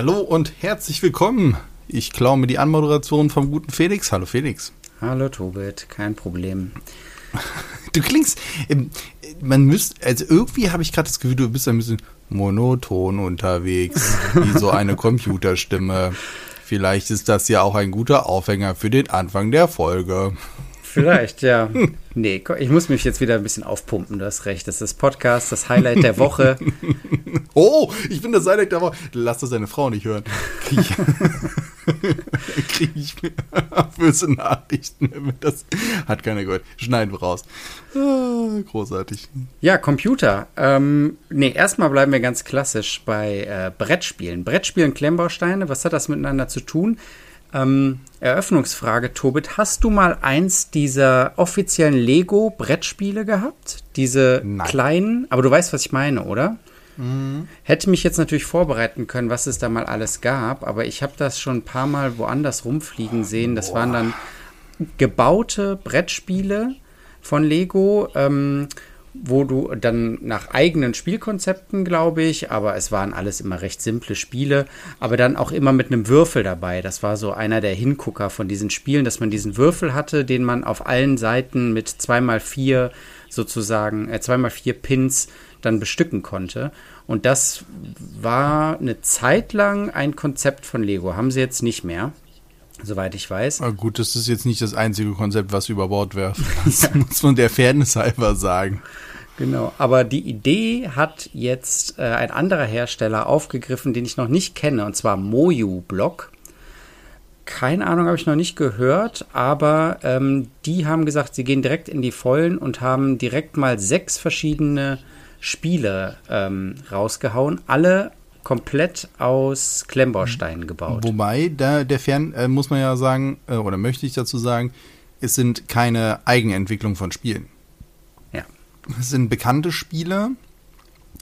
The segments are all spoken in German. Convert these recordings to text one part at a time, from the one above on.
Hallo und herzlich willkommen. Ich klaue mir die Anmoderation vom guten Felix. Hallo Felix. Hallo Tobit, kein Problem. Du klingst, ähm, man müsste, also irgendwie habe ich gerade das Gefühl, du bist ein bisschen monoton unterwegs, wie so eine Computerstimme. Vielleicht ist das ja auch ein guter Aufhänger für den Anfang der Folge. Vielleicht, ja. Nee, ich muss mich jetzt wieder ein bisschen aufpumpen, du hast recht. Das ist Podcast, das Highlight der Woche. Oh, ich bin das Highlight der Woche. Lass das deine Frau nicht hören. Krieg ich, krieg ich böse Nachrichten. Das hat keiner gehört. Schneiden wir raus. Ah, großartig. Ja, Computer. Ähm, nee, erstmal bleiben wir ganz klassisch bei äh, Brettspielen. Brettspielen, Klemmbausteine, was hat das miteinander zu tun? Ähm, Eröffnungsfrage, Tobit. Hast du mal eins dieser offiziellen Lego-Brettspiele gehabt? Diese Nein. kleinen, aber du weißt, was ich meine, oder? Mhm. Hätte mich jetzt natürlich vorbereiten können, was es da mal alles gab, aber ich habe das schon ein paar Mal woanders rumfliegen sehen. Das Boah. waren dann gebaute Brettspiele von Lego. Ähm, wo du dann nach eigenen Spielkonzepten, glaube ich, aber es waren alles immer recht simple Spiele, aber dann auch immer mit einem Würfel dabei. Das war so einer der Hingucker von diesen Spielen, dass man diesen Würfel hatte, den man auf allen Seiten mit zweimal vier sozusagen, äh, zweimal vier Pins dann bestücken konnte. Und das war eine Zeit lang ein Konzept von Lego. Haben sie jetzt nicht mehr soweit ich weiß. Aber gut, das ist jetzt nicht das einzige Konzept, was über Bord werfen. Das ja. muss man der Fairness halber sagen. Genau, aber die Idee hat jetzt äh, ein anderer Hersteller aufgegriffen, den ich noch nicht kenne, und zwar Moju Block. Keine Ahnung, habe ich noch nicht gehört, aber ähm, die haben gesagt, sie gehen direkt in die Vollen und haben direkt mal sechs verschiedene Spiele ähm, rausgehauen, alle komplett aus Klemmbausteinen gebaut. Wobei, da der Fern äh, muss man ja sagen, äh, oder möchte ich dazu sagen, es sind keine Eigenentwicklung von Spielen. Ja. Es sind bekannte Spiele,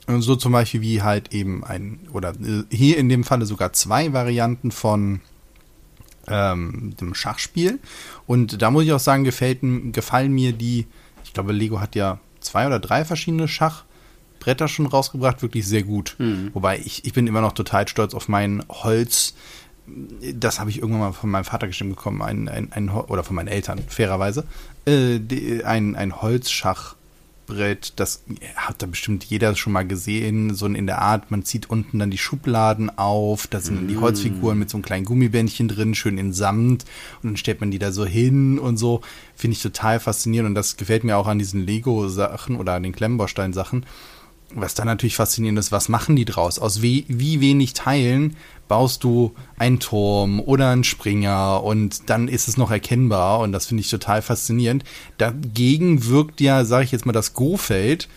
so zum Beispiel wie halt eben ein, oder äh, hier in dem Falle sogar zwei Varianten von ähm, dem Schachspiel. Und da muss ich auch sagen, gefällt, gefallen mir die, ich glaube, Lego hat ja zwei oder drei verschiedene Schach. Bretter schon rausgebracht, wirklich sehr gut. Mhm. Wobei ich, ich bin immer noch total stolz auf mein Holz. Das habe ich irgendwann mal von meinem Vater geschrieben bekommen, ein, ein, ein, oder von meinen Eltern, fairerweise. Äh, die, ein, ein Holzschachbrett, das hat da bestimmt jeder schon mal gesehen, so in der Art, man zieht unten dann die Schubladen auf, da sind mm. die Holzfiguren mit so einem kleinen Gummibändchen drin, schön in Samt und dann stellt man die da so hin und so. Finde ich total faszinierend und das gefällt mir auch an diesen Lego-Sachen oder an den Klemmbaustein-Sachen was dann natürlich faszinierend ist, was machen die draus? Aus wie, wie wenig Teilen baust du einen Turm oder einen Springer und dann ist es noch erkennbar und das finde ich total faszinierend. Dagegen wirkt ja, sage ich jetzt mal, das Go-Feld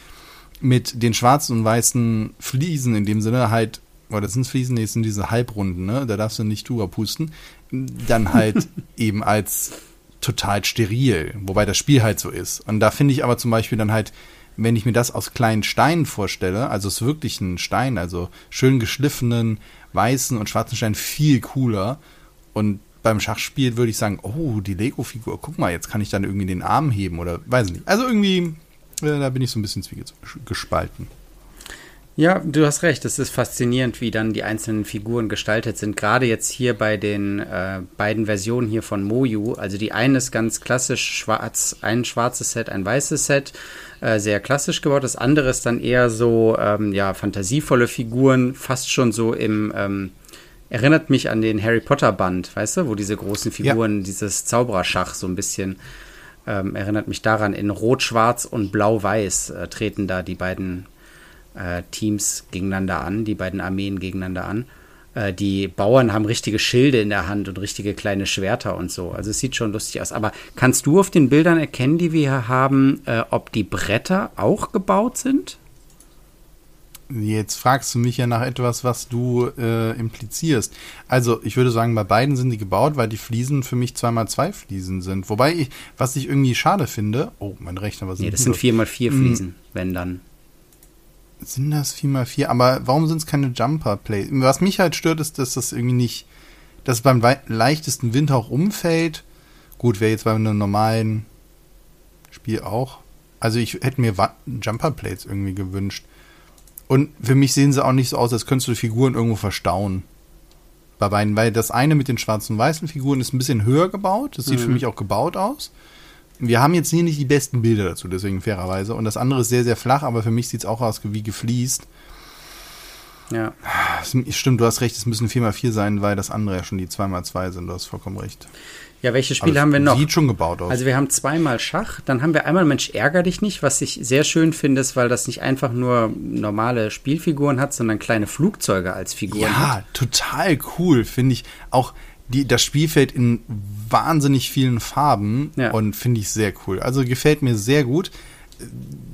mit den schwarzen und weißen Fliesen in dem Sinne halt, oder das sind Fliesen, nee, das sind diese Halbrunden, ne? Da darfst du nicht drüber pusten. Dann halt eben als total steril, wobei das Spiel halt so ist. Und da finde ich aber zum Beispiel dann halt wenn ich mir das aus kleinen Steinen vorstelle, also es ist wirklich ein Stein, also schön geschliffenen, weißen und schwarzen Stein, viel cooler. Und beim Schachspiel würde ich sagen, oh, die Lego-Figur, guck mal, jetzt kann ich dann irgendwie den Arm heben oder weiß nicht. Also irgendwie, äh, da bin ich so ein bisschen gespalten. Ja, du hast recht. Es ist faszinierend, wie dann die einzelnen Figuren gestaltet sind. Gerade jetzt hier bei den äh, beiden Versionen hier von Moju. Also die eine ist ganz klassisch schwarz, ein schwarzes Set, ein weißes Set, äh, sehr klassisch gebaut. Das andere ist dann eher so, ähm, ja, fantasievolle Figuren, fast schon so im, ähm, erinnert mich an den Harry Potter Band, weißt du, wo diese großen Figuren, ja. dieses Zaubererschach so ein bisschen ähm, erinnert mich daran. In Rot, Schwarz und Blau-Weiß äh, treten da die beiden äh, Teams gegeneinander an, die beiden Armeen gegeneinander an. Äh, die Bauern haben richtige Schilde in der Hand und richtige kleine Schwerter und so. Also es sieht schon lustig aus. Aber kannst du auf den Bildern erkennen, die wir hier haben, äh, ob die Bretter auch gebaut sind? Jetzt fragst du mich ja nach etwas, was du äh, implizierst. Also, ich würde sagen, bei beiden sind die gebaut, weil die Fliesen für mich 2x2 Fliesen sind. Wobei ich, was ich irgendwie schade finde, oh, mein Rechner, was Nee, das sind 4x4 Fliesen, hm. wenn dann sind das 4x4? Aber warum sind es keine Jumper Plays? Was mich halt stört, ist, dass das irgendwie nicht, dass es beim leichtesten Wind auch umfällt. Gut, wäre jetzt bei einem normalen Spiel auch. Also ich hätte mir Jumper Plates irgendwie gewünscht. Und für mich sehen sie auch nicht so aus, als könntest du Figuren irgendwo verstauen. bei beiden, weil das eine mit den schwarzen und weißen Figuren ist ein bisschen höher gebaut. Das sieht mhm. für mich auch gebaut aus. Wir haben jetzt hier nicht die besten Bilder dazu, deswegen fairerweise. Und das andere ist sehr, sehr flach, aber für mich sieht es auch aus wie gefliest. Ja. Stimmt, du hast recht, es müssen 4x4 sein, weil das andere ja schon die 2x2 sind. Du hast vollkommen recht. Ja, welche Spiele haben wir noch? Sieht schon gebaut aus. Also wir haben zweimal Schach, dann haben wir einmal Mensch ärger dich nicht, was ich sehr schön finde, ist, weil das nicht einfach nur normale Spielfiguren hat, sondern kleine Flugzeuge als Figuren ja, hat. Ja, total cool, finde ich. Auch die, das Spielfeld in wahnsinnig vielen Farben ja. und finde ich sehr cool. Also gefällt mir sehr gut.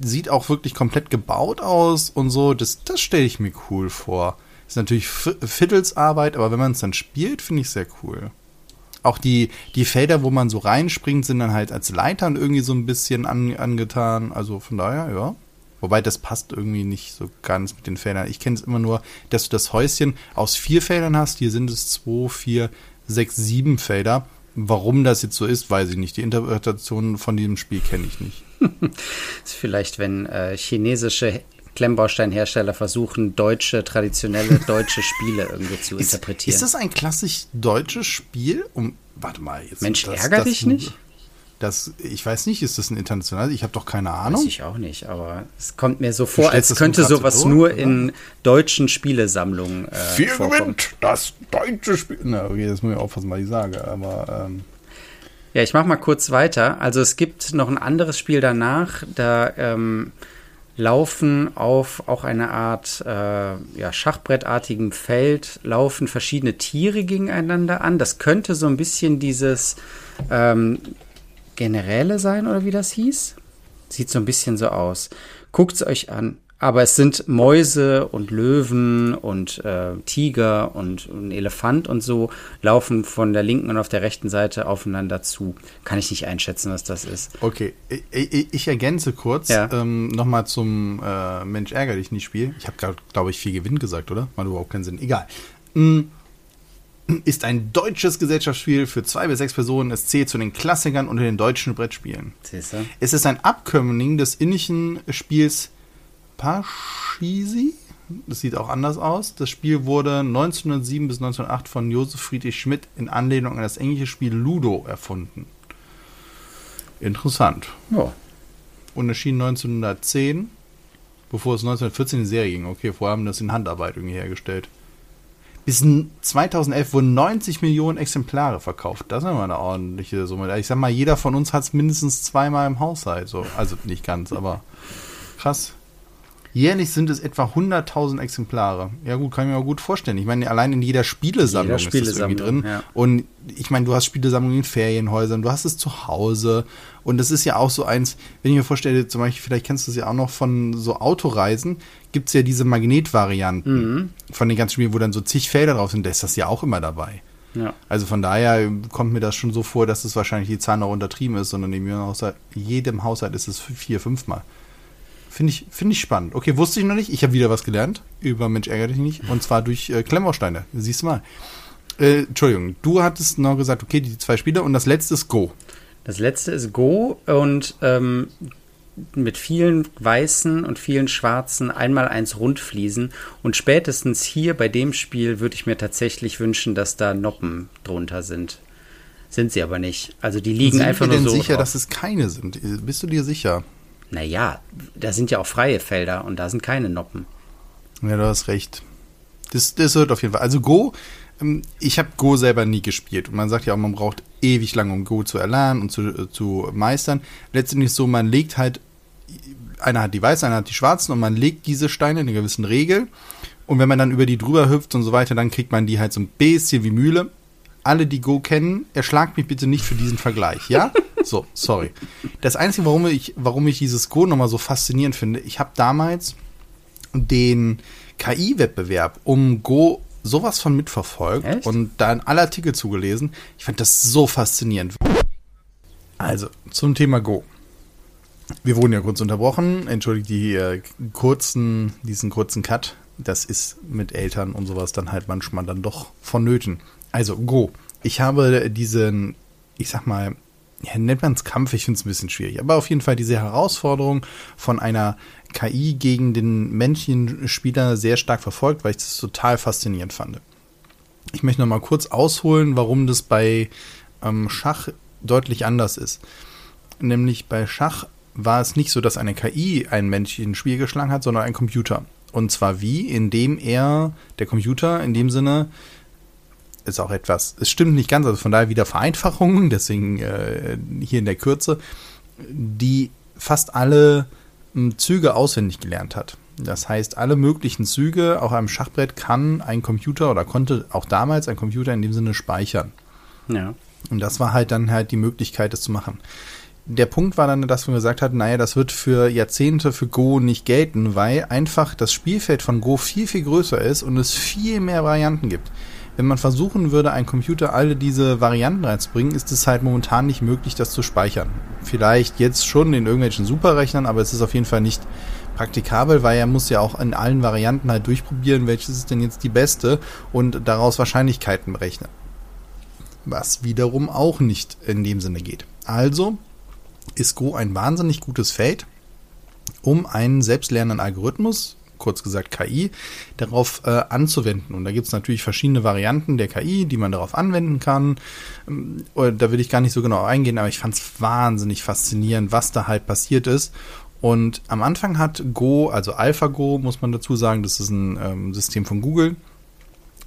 Sieht auch wirklich komplett gebaut aus und so. Das, das stelle ich mir cool vor. Ist natürlich Fiddlesarbeit, aber wenn man es dann spielt, finde ich sehr cool. Auch die, die Felder, wo man so reinspringt, sind dann halt als Leitern irgendwie so ein bisschen an, angetan. Also von daher, ja. Wobei das passt irgendwie nicht so ganz mit den Feldern. Ich kenne es immer nur, dass du das Häuschen aus vier Feldern hast. Hier sind es zwei, vier, sechs, sieben Felder. Warum das jetzt so ist, weiß ich nicht. Die Interpretation von diesem Spiel kenne ich nicht. ist vielleicht, wenn äh, chinesische Klemmbausteinhersteller versuchen, deutsche, traditionelle deutsche Spiele irgendwie zu ist, interpretieren. Ist das ein klassisch deutsches Spiel? Um, warte mal, jetzt. Mensch, das, ärger das, dich nicht? Das, ich weiß nicht, ist das ein internationales? Ich habe doch keine Ahnung. Weiß ich auch nicht, aber es kommt mir so vor, als könnte sowas so nur in deutschen Spielesammlungen äh, Viel gewinnt das deutsche Spiel. Na, okay, das muss ich aufpassen, was ich sage, aber ähm, ja, ich mache mal kurz weiter. Also es gibt noch ein anderes Spiel danach, da ähm, laufen auf auch eine Art äh, ja, Schachbrettartigem Feld, laufen verschiedene Tiere gegeneinander an. Das könnte so ein bisschen dieses ähm, Generäle sein, oder wie das hieß. Sieht so ein bisschen so aus. Guckt es euch an. Aber es sind Mäuse und Löwen und äh, Tiger und ein Elefant und so laufen von der linken und auf der rechten Seite aufeinander zu. Kann ich nicht einschätzen, was das ist. Okay, ich, ich ergänze kurz ja. ähm, nochmal zum äh, Mensch ärger dich nicht Spiel. Ich habe glaube ich viel Gewinn gesagt, oder? Macht überhaupt keinen Sinn. Egal. Hm, ist ein deutsches Gesellschaftsspiel für zwei bis sechs Personen. Es zählt zu den Klassikern unter den deutschen Brettspielen. Siehste? Es ist ein Abkömmling des indischen Spiels Pachisi. Das sieht auch anders aus. Das Spiel wurde 1907 bis 1908 von Josef Friedrich Schmidt in Anlehnung an das englische Spiel Ludo erfunden. Interessant. Ja. Und erschien 1910, bevor es 1914 in die Serie ging. Okay, vorher haben das in Handarbeit irgendwie hergestellt. Bis 2011 wurden 90 Millionen Exemplare verkauft. Das ist immer eine ordentliche Summe. Ich sag mal, jeder von uns hat es mindestens zweimal im Haushalt. So. Also nicht ganz, aber krass. Jährlich sind es etwa 100.000 Exemplare. Ja gut, kann ich mir auch gut vorstellen. Ich meine, allein in jeder Spielesammlung, jeder ist das irgendwie drin. Ja. Und ich meine, du hast Spielesammlungen in Ferienhäusern, du hast es zu Hause. Und das ist ja auch so eins, wenn ich mir vorstelle, zum Beispiel, vielleicht kennst du es ja auch noch von so Autoreisen, gibt es ja diese Magnetvarianten mhm. von den ganzen Spielen, wo dann so zig Felder drauf sind, da ist das ja auch immer dabei. Ja. Also von daher kommt mir das schon so vor, dass es wahrscheinlich die Zahl noch untertrieben ist, sondern in jedem Haushalt, jedem Haushalt ist es vier, fünfmal. Finde ich, find ich spannend. Okay, wusste ich noch nicht. Ich habe wieder was gelernt über Mensch ärgere dich nicht. Und zwar durch äh, Klemmbausteine. Siehst du mal. Äh, Entschuldigung, du hattest noch gesagt, okay, die zwei Spiele und das letzte ist Go. Das letzte ist Go und ähm, mit vielen weißen und vielen schwarzen einmal eins rundfliesen. Und spätestens hier bei dem Spiel würde ich mir tatsächlich wünschen, dass da Noppen drunter sind. Sind sie aber nicht. Also die liegen sind einfach nur so. Sind sicher, drauf. dass es keine sind? Bist du dir sicher? Naja, da sind ja auch freie Felder und da sind keine Noppen. Ja, du hast recht. Das, das wird auf jeden Fall. Also Go, ähm, ich habe Go selber nie gespielt. Und man sagt ja auch, man braucht ewig lange, um Go zu erlernen und zu, äh, zu meistern. Letztendlich so, man legt halt, einer hat die weißen, einer hat die schwarzen und man legt diese Steine in einer gewissen Regel. Und wenn man dann über die drüber hüpft und so weiter, dann kriegt man die halt so ein bisschen wie Mühle alle, die Go kennen, erschlagt mich bitte nicht für diesen Vergleich, ja? So, sorry. Das Einzige, warum ich, warum ich dieses Go nochmal so faszinierend finde, ich habe damals den KI-Wettbewerb um Go sowas von mitverfolgt Echt? und da in alle Artikel zugelesen. Ich fand das so faszinierend. Also, zum Thema Go. Wir wurden ja kurz unterbrochen. Entschuldigt die äh, kurzen, diesen kurzen Cut. Das ist mit Eltern und sowas dann halt manchmal dann doch vonnöten. Also Go. Ich habe diesen, ich sag mal, ja, nennt man es Kampf, ich finde es ein bisschen schwierig, aber auf jeden Fall diese Herausforderung von einer KI gegen den Männchenspieler sehr stark verfolgt, weil ich das total faszinierend fand. Ich möchte noch mal kurz ausholen, warum das bei ähm, Schach deutlich anders ist. Nämlich bei Schach war es nicht so, dass eine KI ein menschlichen Spiel geschlagen hat, sondern ein Computer. Und zwar wie? Indem er, der Computer in dem Sinne, ist auch etwas, es stimmt nicht ganz, also von daher wieder Vereinfachungen, deswegen äh, hier in der Kürze, die fast alle äh, Züge auswendig gelernt hat. Das heißt, alle möglichen Züge auf einem Schachbrett kann ein Computer oder konnte auch damals ein Computer in dem Sinne speichern. Ja. Und das war halt dann halt die Möglichkeit, das zu machen. Der Punkt war dann, dass man gesagt hat, naja, das wird für Jahrzehnte für Go nicht gelten, weil einfach das Spielfeld von Go viel, viel größer ist und es viel mehr Varianten gibt. Wenn man versuchen würde, einen Computer alle diese Varianten reinzubringen, ist es halt momentan nicht möglich, das zu speichern. Vielleicht jetzt schon in irgendwelchen Superrechnern, aber es ist auf jeden Fall nicht praktikabel, weil er muss ja auch in allen Varianten halt durchprobieren, welches ist denn jetzt die beste und daraus Wahrscheinlichkeiten berechnen. Was wiederum auch nicht in dem Sinne geht. Also ist Go ein wahnsinnig gutes Feld, um einen selbstlernenden Algorithmus, kurz gesagt KI, darauf äh, anzuwenden. Und da gibt es natürlich verschiedene Varianten der KI, die man darauf anwenden kann. Ähm, da will ich gar nicht so genau eingehen, aber ich fand es wahnsinnig faszinierend, was da halt passiert ist. Und am Anfang hat Go, also AlphaGo, muss man dazu sagen, das ist ein ähm, System von Google,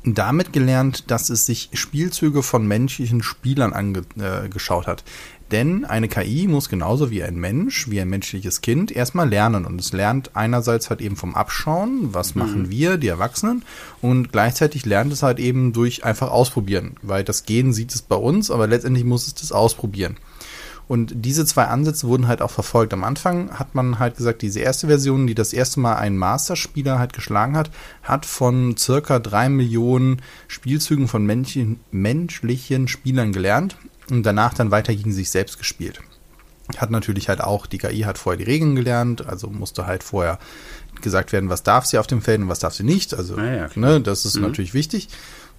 damit gelernt, dass es sich Spielzüge von menschlichen Spielern angeschaut äh, hat. Denn eine KI muss genauso wie ein Mensch, wie ein menschliches Kind, erstmal lernen. Und es lernt einerseits halt eben vom Abschauen, was mhm. machen wir, die Erwachsenen, und gleichzeitig lernt es halt eben durch einfach ausprobieren. Weil das Gehen sieht es bei uns, aber letztendlich muss es das ausprobieren. Und diese zwei Ansätze wurden halt auch verfolgt. Am Anfang hat man halt gesagt, diese erste Version, die das erste Mal einen Masterspieler halt geschlagen hat, hat von circa drei Millionen Spielzügen von menschlichen, menschlichen Spielern gelernt und danach dann weiter gegen sich selbst gespielt. Hat natürlich halt auch, die KI hat vorher die Regeln gelernt, also musste halt vorher gesagt werden, was darf sie auf dem Feld und was darf sie nicht. Also, ah ja, ne, das ist mhm. natürlich wichtig.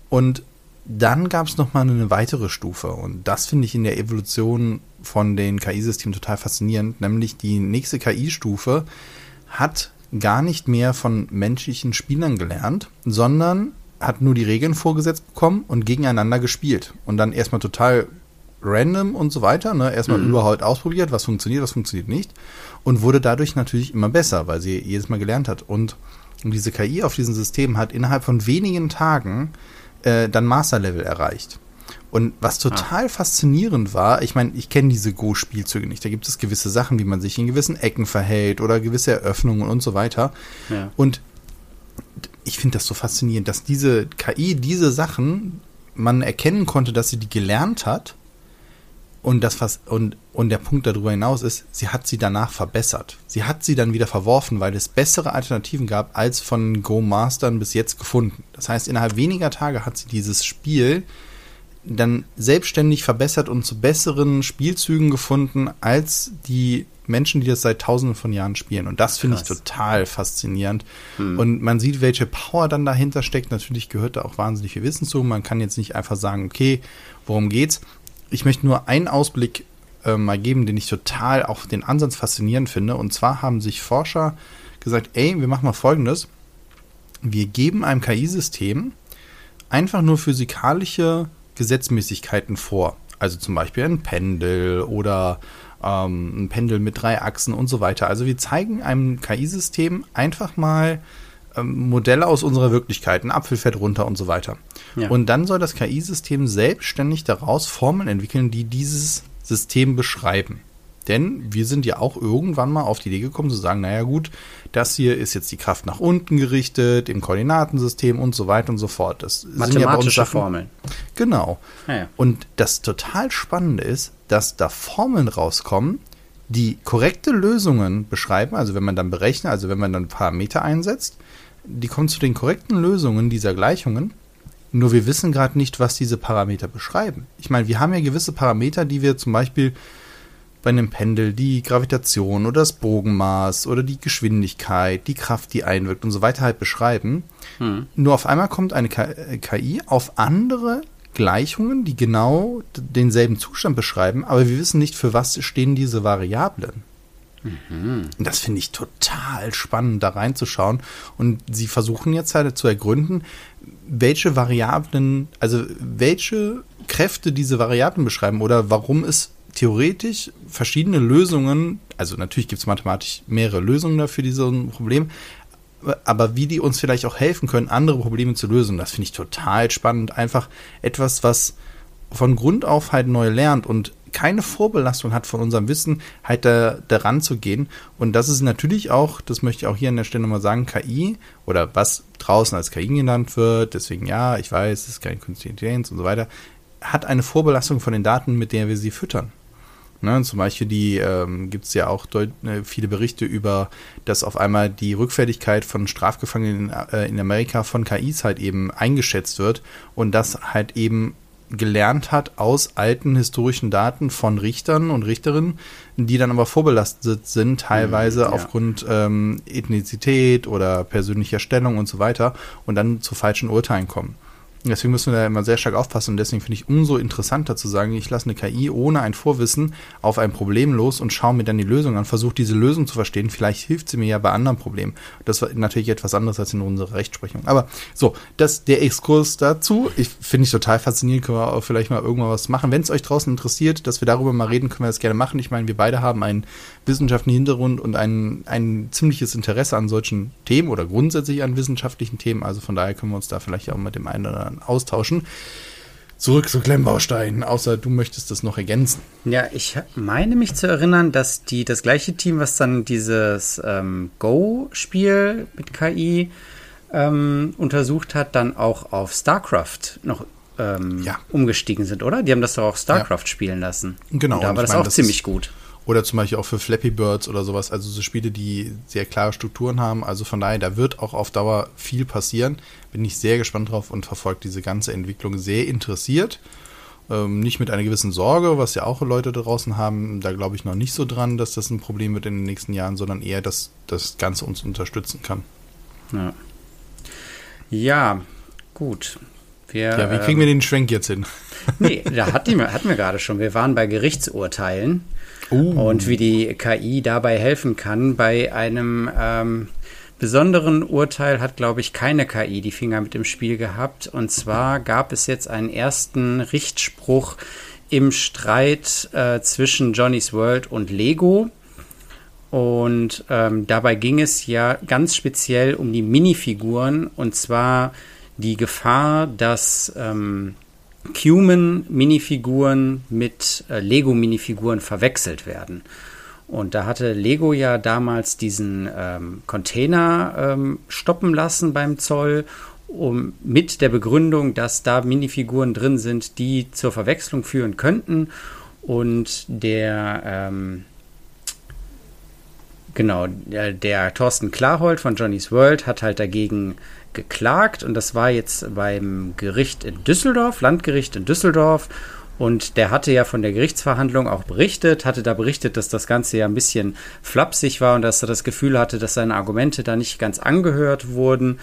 Und dann gab es nochmal eine weitere Stufe und das finde ich in der Evolution von den KI-Systemen total faszinierend, nämlich die nächste KI-Stufe hat gar nicht mehr von menschlichen Spielern gelernt, sondern hat nur die Regeln vorgesetzt bekommen und gegeneinander gespielt und dann erstmal total random und so weiter, ne? erstmal mhm. überhaupt ausprobiert, was funktioniert, was funktioniert nicht und wurde dadurch natürlich immer besser, weil sie jedes Mal gelernt hat und diese KI auf diesem System hat innerhalb von wenigen Tagen äh, dann Masterlevel erreicht. Und was ah. total ah. faszinierend war, ich meine, ich kenne diese Go-Spielzüge nicht. Da gibt es gewisse Sachen, wie man sich in gewissen Ecken verhält oder gewisse Eröffnungen und so weiter. Ja. Und ich finde das so faszinierend, dass diese KI diese Sachen man erkennen konnte, dass sie die gelernt hat. Und das was und und der Punkt darüber hinaus ist, sie hat sie danach verbessert. Sie hat sie dann wieder verworfen, weil es bessere Alternativen gab als von Go Mastern bis jetzt gefunden. Das heißt, innerhalb weniger Tage hat sie dieses Spiel dann selbstständig verbessert und zu besseren Spielzügen gefunden als die Menschen, die das seit tausenden von Jahren spielen. Und das finde ich total faszinierend. Hm. Und man sieht, welche Power dann dahinter steckt. Natürlich gehört da auch wahnsinnig viel Wissen zu. Man kann jetzt nicht einfach sagen, okay, worum geht's? Ich möchte nur einen Ausblick äh, mal geben, den ich total auch den Ansatz faszinierend finde. Und zwar haben sich Forscher gesagt, ey, wir machen mal Folgendes. Wir geben einem KI-System einfach nur physikalische Gesetzmäßigkeiten vor. Also zum Beispiel ein Pendel oder ähm, ein Pendel mit drei Achsen und so weiter. Also wir zeigen einem KI-System einfach mal ähm, Modelle aus unserer Wirklichkeit, ein Apfel fährt runter und so weiter. Ja. Und dann soll das KI-System selbstständig daraus Formeln entwickeln, die dieses System beschreiben. Denn wir sind ja auch irgendwann mal auf die Idee gekommen zu sagen, naja gut, das hier ist jetzt die Kraft nach unten gerichtet, im Koordinatensystem und so weiter und so fort. Das Mathematische ja Formeln. Genau. Ja, ja. Und das total Spannende ist, dass da Formeln rauskommen, die korrekte Lösungen beschreiben, also wenn man dann berechnet, also wenn man dann Parameter einsetzt, die kommen zu den korrekten Lösungen dieser Gleichungen. Nur wir wissen gerade nicht, was diese Parameter beschreiben. Ich meine, wir haben ja gewisse Parameter, die wir zum Beispiel bei einem Pendel die Gravitation oder das Bogenmaß oder die Geschwindigkeit, die Kraft, die einwirkt und so weiter halt beschreiben. Hm. Nur auf einmal kommt eine KI äh, auf andere Gleichungen, die genau denselben Zustand beschreiben, aber wir wissen nicht, für was stehen diese Variablen. Und das finde ich total spannend, da reinzuschauen. Und sie versuchen jetzt halt zu ergründen, welche Variablen, also welche Kräfte diese Variablen beschreiben oder warum es theoretisch verschiedene Lösungen, also natürlich gibt es mathematisch mehrere Lösungen dafür dieses Problem, aber wie die uns vielleicht auch helfen können, andere Probleme zu lösen, das finde ich total spannend. Einfach etwas, was von Grund auf halt neu lernt und keine Vorbelastung hat von unserem Wissen, halt da, zu gehen. Und das ist natürlich auch, das möchte ich auch hier an der Stelle nochmal sagen, KI oder was draußen als KI genannt wird, deswegen ja, ich weiß, es ist keine künstliche Intelligenz und so weiter, hat eine Vorbelastung von den Daten, mit der wir sie füttern. Ne, zum Beispiel ähm, gibt es ja auch deut äh, viele Berichte über, dass auf einmal die Rückfälligkeit von Strafgefangenen in, äh, in Amerika von KIs halt eben eingeschätzt wird und das halt eben gelernt hat aus alten historischen Daten von Richtern und Richterinnen, die dann aber vorbelastet sind, teilweise mhm, ja. aufgrund ähm, Ethnizität oder persönlicher Stellung und so weiter und dann zu falschen Urteilen kommen. Deswegen müssen wir da immer sehr stark aufpassen und deswegen finde ich umso interessanter zu sagen, ich lasse eine KI ohne ein Vorwissen auf ein Problem los und schaue mir dann die Lösung an, versuche diese Lösung zu verstehen. Vielleicht hilft sie mir ja bei anderen Problemen. Das war natürlich etwas anderes als in unserer Rechtsprechung. Aber so, das der Exkurs dazu. Ich finde ich total faszinierend. Können wir auch vielleicht mal irgendwann was machen. Wenn es euch draußen interessiert, dass wir darüber mal reden, können wir das gerne machen. Ich meine, wir beide haben einen wissenschaftlichen Hintergrund und ein, ein ziemliches Interesse an solchen Themen oder grundsätzlich an wissenschaftlichen Themen. Also von daher können wir uns da vielleicht auch mit dem einen oder anderen austauschen. Zurück zu Klemmbausteinen, außer du möchtest das noch ergänzen. Ja, ich meine mich zu erinnern, dass die das gleiche Team, was dann dieses ähm, Go-Spiel mit KI ähm, untersucht hat, dann auch auf StarCraft noch ähm, ja. umgestiegen sind, oder? Die haben das doch auch StarCraft ja. spielen lassen. Genau. Und da war das meine, auch das ziemlich gut. Oder zum Beispiel auch für Flappy Birds oder sowas. Also so Spiele, die sehr klare Strukturen haben. Also von daher, da wird auch auf Dauer viel passieren. Bin ich sehr gespannt drauf und verfolge diese ganze Entwicklung sehr interessiert. Ähm, nicht mit einer gewissen Sorge, was ja auch Leute draußen haben. Da glaube ich noch nicht so dran, dass das ein Problem wird in den nächsten Jahren, sondern eher, dass das Ganze uns unterstützen kann. Ja, ja gut. Wir, ja, wie kriegen ähm, wir den Schwenk jetzt hin? Nee, da hatten wir, hatten wir gerade schon. Wir waren bei Gerichtsurteilen. Uh. Und wie die KI dabei helfen kann. Bei einem ähm, besonderen Urteil hat, glaube ich, keine KI die Finger mit dem Spiel gehabt. Und zwar gab es jetzt einen ersten Richtspruch im Streit äh, zwischen Johnny's World und Lego. Und ähm, dabei ging es ja ganz speziell um die Minifiguren und zwar die Gefahr, dass ähm, Cuman-Minifiguren mit äh, Lego-Minifiguren verwechselt werden. Und da hatte Lego ja damals diesen ähm, Container ähm, stoppen lassen beim Zoll, um, mit der Begründung, dass da Minifiguren drin sind, die zur Verwechslung führen könnten. Und der, ähm, genau, der, Thorsten Klarhold von Johnny's World hat halt dagegen geklagt und das war jetzt beim Gericht in Düsseldorf, Landgericht in Düsseldorf. Und der hatte ja von der Gerichtsverhandlung auch berichtet, hatte da berichtet, dass das Ganze ja ein bisschen flapsig war und dass er das Gefühl hatte, dass seine Argumente da nicht ganz angehört wurden.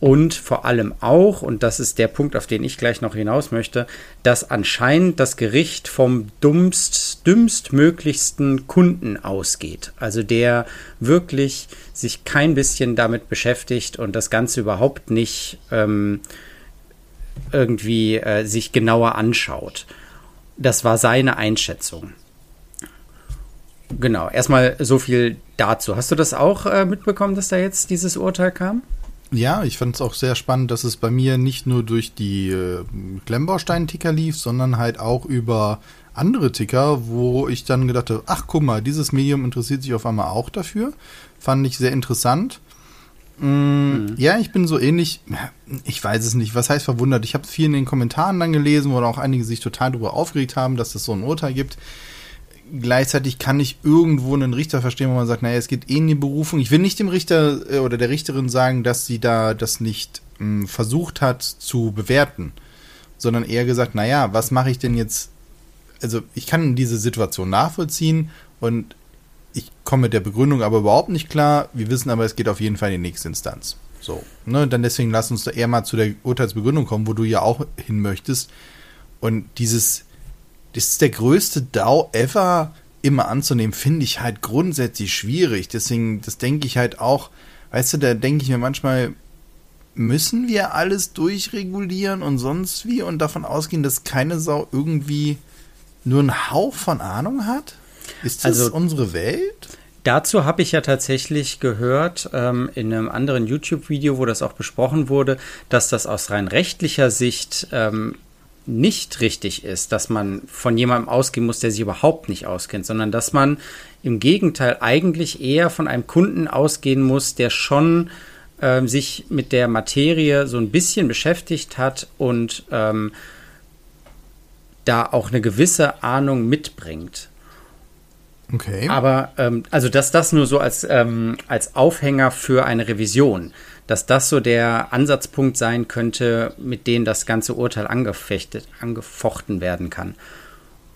Und vor allem auch, und das ist der Punkt, auf den ich gleich noch hinaus möchte, dass anscheinend das Gericht vom dummst, dümmstmöglichsten Kunden ausgeht. Also der wirklich sich kein bisschen damit beschäftigt und das Ganze überhaupt nicht ähm, irgendwie äh, sich genauer anschaut. Das war seine Einschätzung. Genau, erstmal so viel dazu. Hast du das auch äh, mitbekommen, dass da jetzt dieses Urteil kam? Ja, ich fand es auch sehr spannend, dass es bei mir nicht nur durch die äh, Klemmbaustein-Ticker lief, sondern halt auch über andere Ticker, wo ich dann gedacht habe, ach guck mal, dieses Medium interessiert sich auf einmal auch dafür. Fand ich sehr interessant. Mm, mhm. Ja, ich bin so ähnlich, ich weiß es nicht, was heißt verwundert. Ich habe viel in den Kommentaren dann gelesen, wo auch einige sich total darüber aufgeregt haben, dass es so ein Urteil gibt gleichzeitig kann ich irgendwo einen Richter verstehen, wo man sagt, naja, es geht eh in die Berufung. Ich will nicht dem Richter äh, oder der Richterin sagen, dass sie da das nicht mh, hm, versucht hat zu bewerten, sondern eher gesagt, naja, was mache ich denn jetzt? Also ich kann diese Situation nachvollziehen und ich komme mit der Begründung aber überhaupt nicht klar. Wir wissen aber, es geht auf jeden Fall in die nächste Instanz. So, ne, dann deswegen lass uns da eher mal zu der Urteilsbegründung kommen, wo du ja auch hin möchtest. Und dieses das ist der größte DAO ever, immer anzunehmen, finde ich halt grundsätzlich schwierig. Deswegen, das denke ich halt auch, weißt du, da denke ich mir manchmal, müssen wir alles durchregulieren und sonst wie und davon ausgehen, dass keine Sau irgendwie nur einen Hauch von Ahnung hat? Ist das also, unsere Welt? Dazu habe ich ja tatsächlich gehört ähm, in einem anderen YouTube-Video, wo das auch besprochen wurde, dass das aus rein rechtlicher Sicht ähm, nicht richtig ist, dass man von jemandem ausgehen muss, der sich überhaupt nicht auskennt, sondern dass man im Gegenteil eigentlich eher von einem Kunden ausgehen muss, der schon ähm, sich mit der Materie so ein bisschen beschäftigt hat und ähm, da auch eine gewisse Ahnung mitbringt. Okay. Aber ähm, also dass das nur so als, ähm, als Aufhänger für eine Revision, dass das so der Ansatzpunkt sein könnte, mit dem das ganze Urteil angefechtet, angefochten werden kann.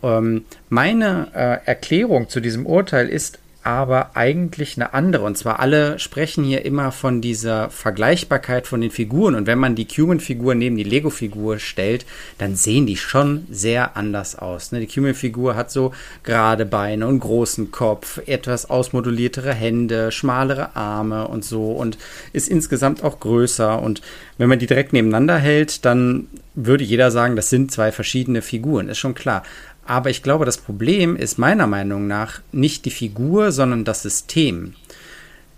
Ähm, meine äh, Erklärung zu diesem Urteil ist aber eigentlich eine andere. Und zwar alle sprechen hier immer von dieser Vergleichbarkeit von den Figuren. Und wenn man die Cuman-Figur neben die Lego-Figur stellt, dann sehen die schon sehr anders aus. Ne? Die Cuman-Figur hat so gerade Beine und großen Kopf, etwas ausmoduliertere Hände, schmalere Arme und so und ist insgesamt auch größer. Und wenn man die direkt nebeneinander hält, dann würde jeder sagen, das sind zwei verschiedene Figuren, ist schon klar. Aber ich glaube, das Problem ist meiner Meinung nach nicht die Figur, sondern das System.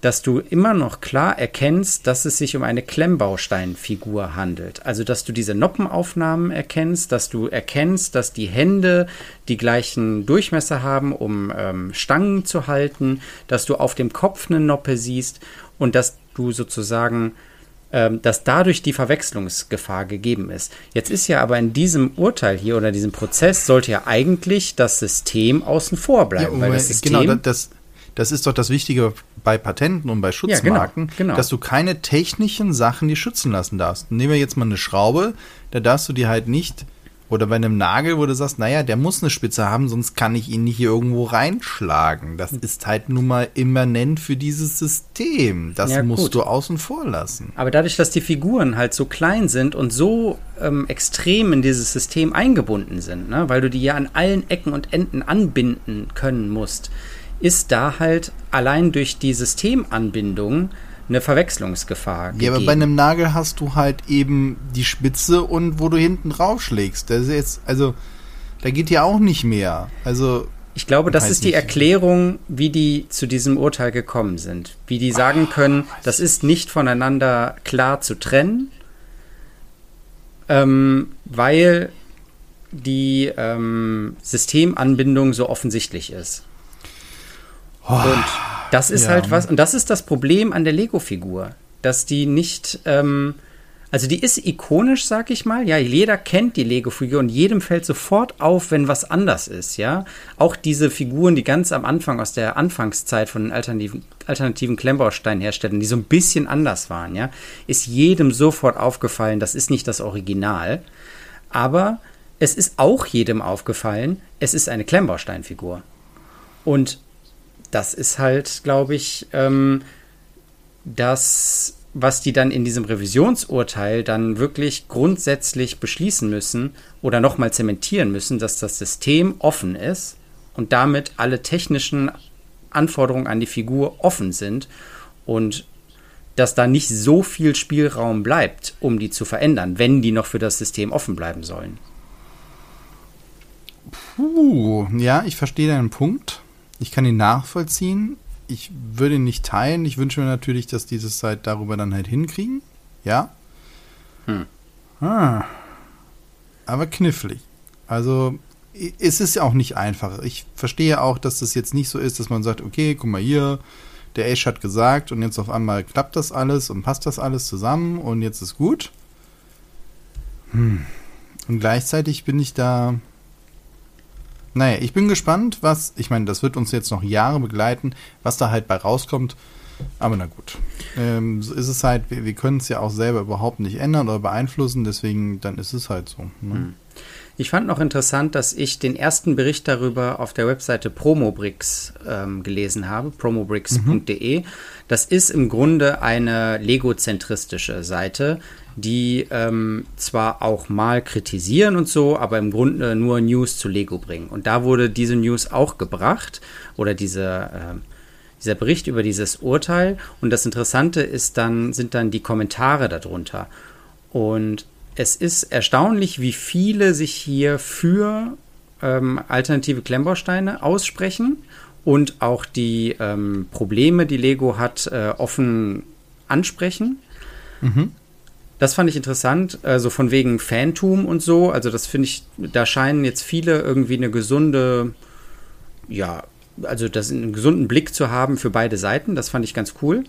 Dass du immer noch klar erkennst, dass es sich um eine Klemmbausteinfigur handelt. Also, dass du diese Noppenaufnahmen erkennst, dass du erkennst, dass die Hände die gleichen Durchmesser haben, um ähm, Stangen zu halten, dass du auf dem Kopf eine Noppe siehst und dass du sozusagen dass dadurch die Verwechslungsgefahr gegeben ist. Jetzt ist ja aber in diesem Urteil hier oder diesem Prozess sollte ja eigentlich das System außen vor bleiben. Ja, weil das System genau, das, das ist doch das Wichtige bei Patenten und bei Schutzmarken, ja, genau, genau. dass du keine technischen Sachen die schützen lassen darfst. Nehmen wir jetzt mal eine Schraube, da darfst du die halt nicht oder bei einem Nagel, wo du sagst, naja, der muss eine Spitze haben, sonst kann ich ihn nicht hier irgendwo reinschlagen. Das ist halt nun mal immanent für dieses System. Das ja, musst gut. du außen vor lassen. Aber dadurch, dass die Figuren halt so klein sind und so ähm, extrem in dieses System eingebunden sind, ne, weil du die ja an allen Ecken und Enden anbinden können musst, ist da halt allein durch die Systemanbindung eine Verwechslungsgefahr. Ja, aber bei einem Nagel hast du halt eben die Spitze und wo du hinten draufschlägst. Das ist jetzt, also, da geht ja auch nicht mehr. Also. Ich glaube, das ist die Erklärung, wie die zu diesem Urteil gekommen sind. Wie die sagen ah, können, das ist nicht voneinander klar zu trennen, ähm, weil die ähm, Systemanbindung so offensichtlich ist. Oh. Und das ist ja. halt was, und das ist das Problem an der Lego-Figur, dass die nicht, ähm, also die ist ikonisch, sag ich mal. Ja, jeder kennt die Lego-Figur und jedem fällt sofort auf, wenn was anders ist, ja. Auch diese Figuren, die ganz am Anfang aus der Anfangszeit von alternativen, alternativen Klemmbaustein-Herstellern, die so ein bisschen anders waren, ja, ist jedem sofort aufgefallen, das ist nicht das Original. Aber es ist auch jedem aufgefallen, es ist eine Klemmbausteinfigur. Und das ist halt, glaube ich, ähm, das, was die dann in diesem Revisionsurteil dann wirklich grundsätzlich beschließen müssen oder nochmal zementieren müssen, dass das System offen ist und damit alle technischen Anforderungen an die Figur offen sind und dass da nicht so viel Spielraum bleibt, um die zu verändern, wenn die noch für das System offen bleiben sollen. Puh, ja, ich verstehe deinen Punkt. Ich kann ihn nachvollziehen. Ich würde ihn nicht teilen. Ich wünsche mir natürlich, dass dieses Zeit darüber dann halt hinkriegen. Ja. Hm. Ah. Aber knifflig. Also, es ist ja auch nicht einfach. Ich verstehe auch, dass das jetzt nicht so ist, dass man sagt, okay, guck mal hier, der Ash hat gesagt und jetzt auf einmal klappt das alles und passt das alles zusammen und jetzt ist gut. Hm. Und gleichzeitig bin ich da naja, ich bin gespannt, was, ich meine, das wird uns jetzt noch Jahre begleiten, was da halt bei rauskommt. Aber na gut. Ähm, so ist es halt, wir, wir können es ja auch selber überhaupt nicht ändern oder beeinflussen, deswegen dann ist es halt so. Ne? Hm. Ich fand noch interessant, dass ich den ersten Bericht darüber auf der Webseite Promobricks ähm, gelesen habe, promobricks.de. Mhm. Das ist im Grunde eine Lego-zentristische Seite, die ähm, zwar auch mal kritisieren und so, aber im Grunde nur News zu Lego bringen. Und da wurde diese News auch gebracht oder diese, äh, dieser Bericht über dieses Urteil. Und das Interessante ist dann, sind dann die Kommentare darunter. Und es ist erstaunlich, wie viele sich hier für ähm, alternative Klemmbausteine aussprechen und auch die ähm, Probleme, die Lego hat, äh, offen ansprechen. Mhm. Das fand ich interessant, also von wegen Fantum und so. Also das finde ich, da scheinen jetzt viele irgendwie eine gesunde, ja, also das einen gesunden Blick zu haben für beide Seiten. Das fand ich ganz cool.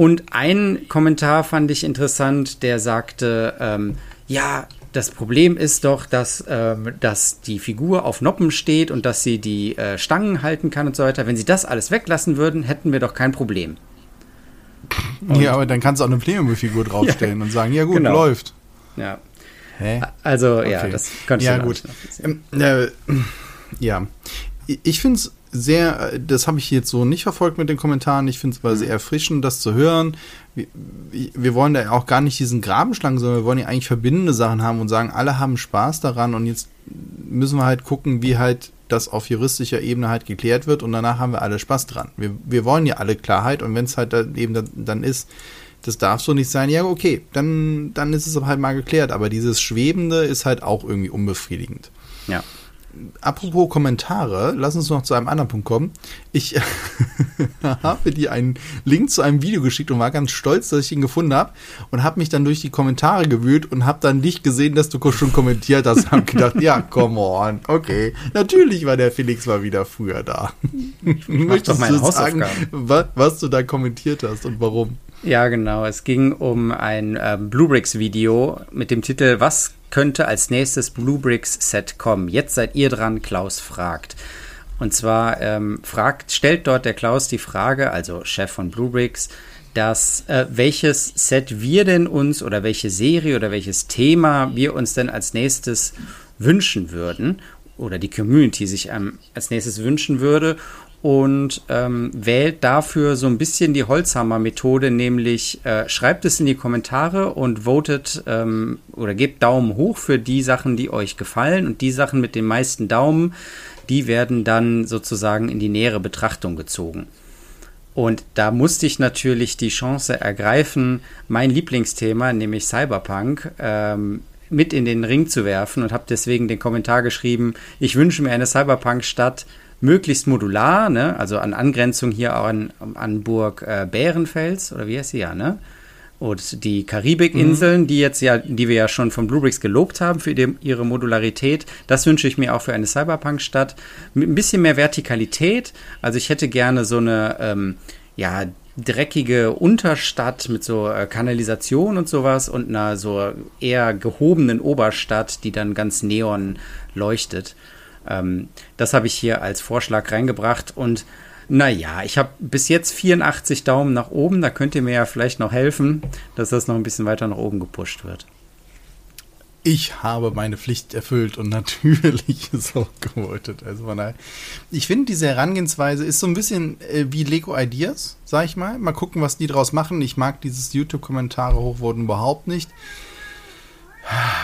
Und ein Kommentar fand ich interessant, der sagte, ähm, ja, das Problem ist doch, dass, ähm, dass die Figur auf Noppen steht und dass sie die äh, Stangen halten kann und so weiter. Wenn sie das alles weglassen würden, hätten wir doch kein Problem. Und ja, aber dann kannst du auch eine Playmobil-Figur draufstellen ja, und sagen, ja gut, genau. läuft. Ja. Hä? Also, okay. ja, das könnte Ja, gut. Ähm, äh, ja. Ich finde es sehr, das habe ich jetzt so nicht verfolgt mit den Kommentaren. Ich finde es aber mhm. sehr erfrischend, das zu hören. Wir, wir, wollen da auch gar nicht diesen Graben schlagen, sondern wir wollen ja eigentlich verbindende Sachen haben und sagen, alle haben Spaß daran und jetzt müssen wir halt gucken, wie halt das auf juristischer Ebene halt geklärt wird und danach haben wir alle Spaß dran. Wir, wir wollen ja alle Klarheit und wenn es halt eben dann, dann ist, das darf so nicht sein, ja, okay, dann, dann ist es halt mal geklärt. Aber dieses Schwebende ist halt auch irgendwie unbefriedigend. Ja apropos Kommentare, lass uns noch zu einem anderen Punkt kommen. Ich habe dir einen Link zu einem Video geschickt und war ganz stolz, dass ich ihn gefunden habe und habe mich dann durch die Kommentare gewühlt und habe dann nicht gesehen, dass du schon kommentiert hast und habe gedacht, ja, come on, okay. Natürlich war der Felix mal wieder früher da. Möchtest du sagen, was, was du da kommentiert hast und warum? Ja, genau. Es ging um ein äh, Bluebricks-Video mit dem Titel Was könnte als nächstes Bluebricks-Set kommen? Jetzt seid ihr dran, Klaus fragt. Und zwar ähm, fragt, stellt dort der Klaus die Frage, also Chef von Bluebricks, dass äh, welches Set wir denn uns oder welche Serie oder welches Thema wir uns denn als nächstes wünschen würden oder die Community sich ähm, als nächstes wünschen würde und ähm, wählt dafür so ein bisschen die Holzhammer-Methode, nämlich äh, schreibt es in die Kommentare und votet ähm, oder gebt Daumen hoch für die Sachen, die euch gefallen und die Sachen mit den meisten Daumen, die werden dann sozusagen in die nähere Betrachtung gezogen. Und da musste ich natürlich die Chance ergreifen, mein Lieblingsthema, nämlich Cyberpunk, ähm, mit in den Ring zu werfen und habe deswegen den Kommentar geschrieben, ich wünsche mir eine Cyberpunk-Stadt möglichst modular, ne? also an Angrenzung hier auch an, an Burg äh, Bärenfels, oder wie heißt sie ja, ne? Und die Karibikinseln, mhm. die jetzt ja, die wir ja schon von Bluebricks gelobt haben für die, ihre Modularität, das wünsche ich mir auch für eine Cyberpunk-Stadt. Mit ein bisschen mehr Vertikalität. Also ich hätte gerne so eine, ähm, ja, dreckige Unterstadt mit so äh, Kanalisation und sowas und einer so eher gehobenen Oberstadt, die dann ganz neon leuchtet. Ähm, das habe ich hier als Vorschlag reingebracht und naja, ich habe bis jetzt 84 Daumen nach oben. Da könnt ihr mir ja vielleicht noch helfen, dass das noch ein bisschen weiter nach oben gepusht wird. Ich habe meine Pflicht erfüllt und natürlich ist auch gewotet. Also von daher, ich finde, diese Herangehensweise ist so ein bisschen äh, wie Lego Ideas, sag ich mal. Mal gucken, was die draus machen. Ich mag dieses YouTube-Kommentare hochwurden überhaupt nicht.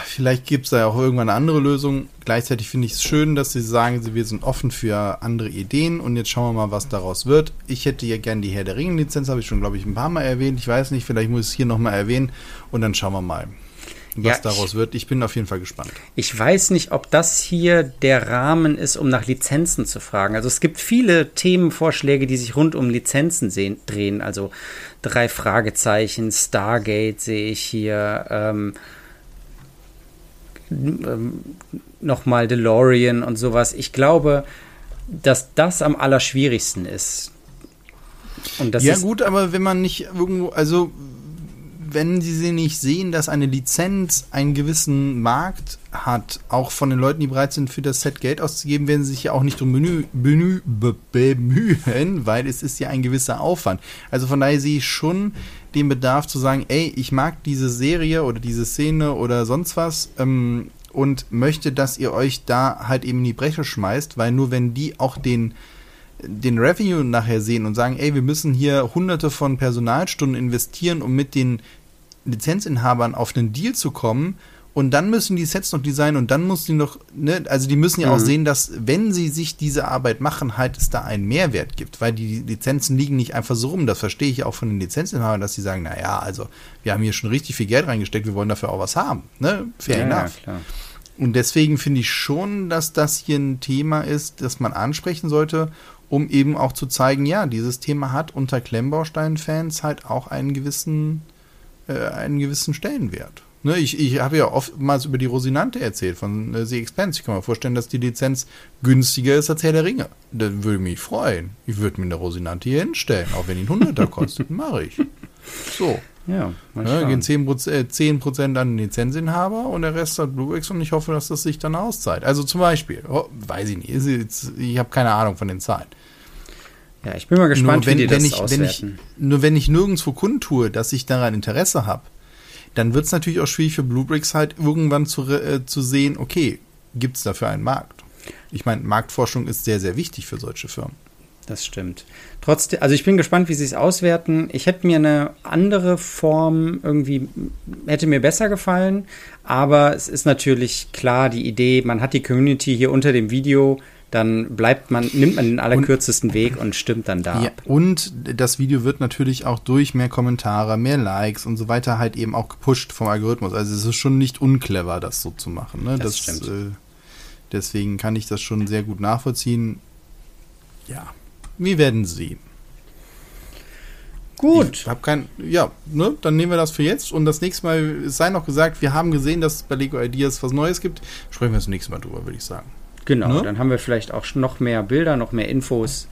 Vielleicht gibt es da ja auch irgendwann eine andere Lösung. Gleichzeitig finde ich es schön, dass sie sagen, wir sind offen für andere Ideen und jetzt schauen wir mal, was daraus wird. Ich hätte ja gerne die Herr der Ringen-Lizenz, habe ich schon, glaube ich, ein paar Mal erwähnt. Ich weiß nicht, vielleicht muss ich es hier nochmal erwähnen und dann schauen wir mal, was ja, daraus wird. Ich bin auf jeden Fall gespannt. Ich weiß nicht, ob das hier der Rahmen ist, um nach Lizenzen zu fragen. Also es gibt viele Themenvorschläge, die sich rund um Lizenzen sehen, drehen. Also drei Fragezeichen, Stargate sehe ich hier. Ähm, ähm, nochmal DeLorean und sowas. Ich glaube, dass das am allerschwierigsten ist. ja, gut, aber wenn man nicht irgendwo, also wenn sie nicht sehen, dass eine Lizenz einen gewissen Markt hat, auch von den Leuten, die bereit sind, für das Set Geld auszugeben, werden sie sich ja auch nicht um Menü bemühen, weil es ist ja ein gewisser Aufwand. Also von daher sehe ich schon den Bedarf zu sagen, ey, ich mag diese Serie oder diese Szene oder sonst was ähm, und möchte, dass ihr euch da halt eben in die Breche schmeißt, weil nur wenn die auch den den Revenue nachher sehen und sagen, ey, wir müssen hier hunderte von Personalstunden investieren, um mit den Lizenzinhabern auf einen Deal zu kommen, und dann müssen die Sets noch designen und dann muss die noch, ne, also die müssen ja mhm. auch sehen, dass wenn sie sich diese Arbeit machen, halt es da einen Mehrwert gibt, weil die Lizenzen liegen nicht einfach so rum. Das verstehe ich auch von den Lizenzinhabern, dass sie sagen, naja, also wir haben hier schon richtig viel Geld reingesteckt, wir wollen dafür auch was haben, ne? Fair ja, enough. Ja, und deswegen finde ich schon, dass das hier ein Thema ist, das man ansprechen sollte, um eben auch zu zeigen, ja, dieses Thema hat unter Klemmbaustein-Fans halt auch einen gewissen, äh, einen gewissen Stellenwert. Ne, ich ich habe ja oftmals über die Rosinante erzählt von äh, The Expense. Ich kann mir vorstellen, dass die Lizenz günstiger ist als Herr der Ringe. Da würde mich freuen. Ich würde mir eine Rosinante hier hinstellen, auch wenn die ein Hunderter kostet. Mache ich. So. Ja, ne, gehen 10%, äh, 10 an den Lizenzinhaber und der Rest hat Bluex und ich hoffe, dass das sich dann auszahlt. Also zum Beispiel, oh, weiß ich nicht, jetzt, ich habe keine Ahnung von den Zahlen. Ja, ich bin mal gespannt, wenn, wie die wenn das ich, auswerten. Wenn ich, nur wenn ich nirgendwo kundtue, dass ich daran Interesse habe, dann wird es natürlich auch schwierig für Bluebricks halt irgendwann zu, äh, zu sehen, okay, gibt es dafür einen Markt? Ich meine, Marktforschung ist sehr, sehr wichtig für solche Firmen. Das stimmt. Trotzdem, also ich bin gespannt, wie sie es auswerten. Ich hätte mir eine andere Form irgendwie, hätte mir besser gefallen. Aber es ist natürlich klar, die Idee, man hat die Community hier unter dem Video dann bleibt man, nimmt man den allerkürzesten und, Weg und stimmt dann da ja, ab. Und das Video wird natürlich auch durch mehr Kommentare, mehr Likes und so weiter halt eben auch gepusht vom Algorithmus. Also es ist schon nicht unclever, das so zu machen. Ne? Das, das stimmt. Äh, deswegen kann ich das schon sehr gut nachvollziehen. Ja, wir werden sehen. Gut. Ich habe kein, ja, ne, dann nehmen wir das für jetzt und das nächste Mal, es sei noch gesagt, wir haben gesehen, dass es bei Lego Ideas was Neues gibt. Sprechen wir das nächste Mal drüber, würde ich sagen. Genau, ne? dann haben wir vielleicht auch noch mehr Bilder, noch mehr Infos.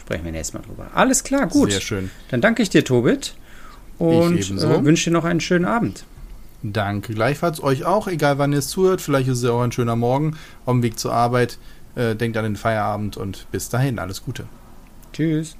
Sprechen wir nächstes Mal drüber. Alles klar, gut. Sehr schön. Dann danke ich dir, Tobit. Und äh, wünsche dir noch einen schönen Abend. Danke gleichfalls euch auch, egal wann ihr es zuhört. Vielleicht ist es ja auch ein schöner Morgen auf dem Weg zur Arbeit. Äh, denkt an den Feierabend und bis dahin, alles Gute. Tschüss.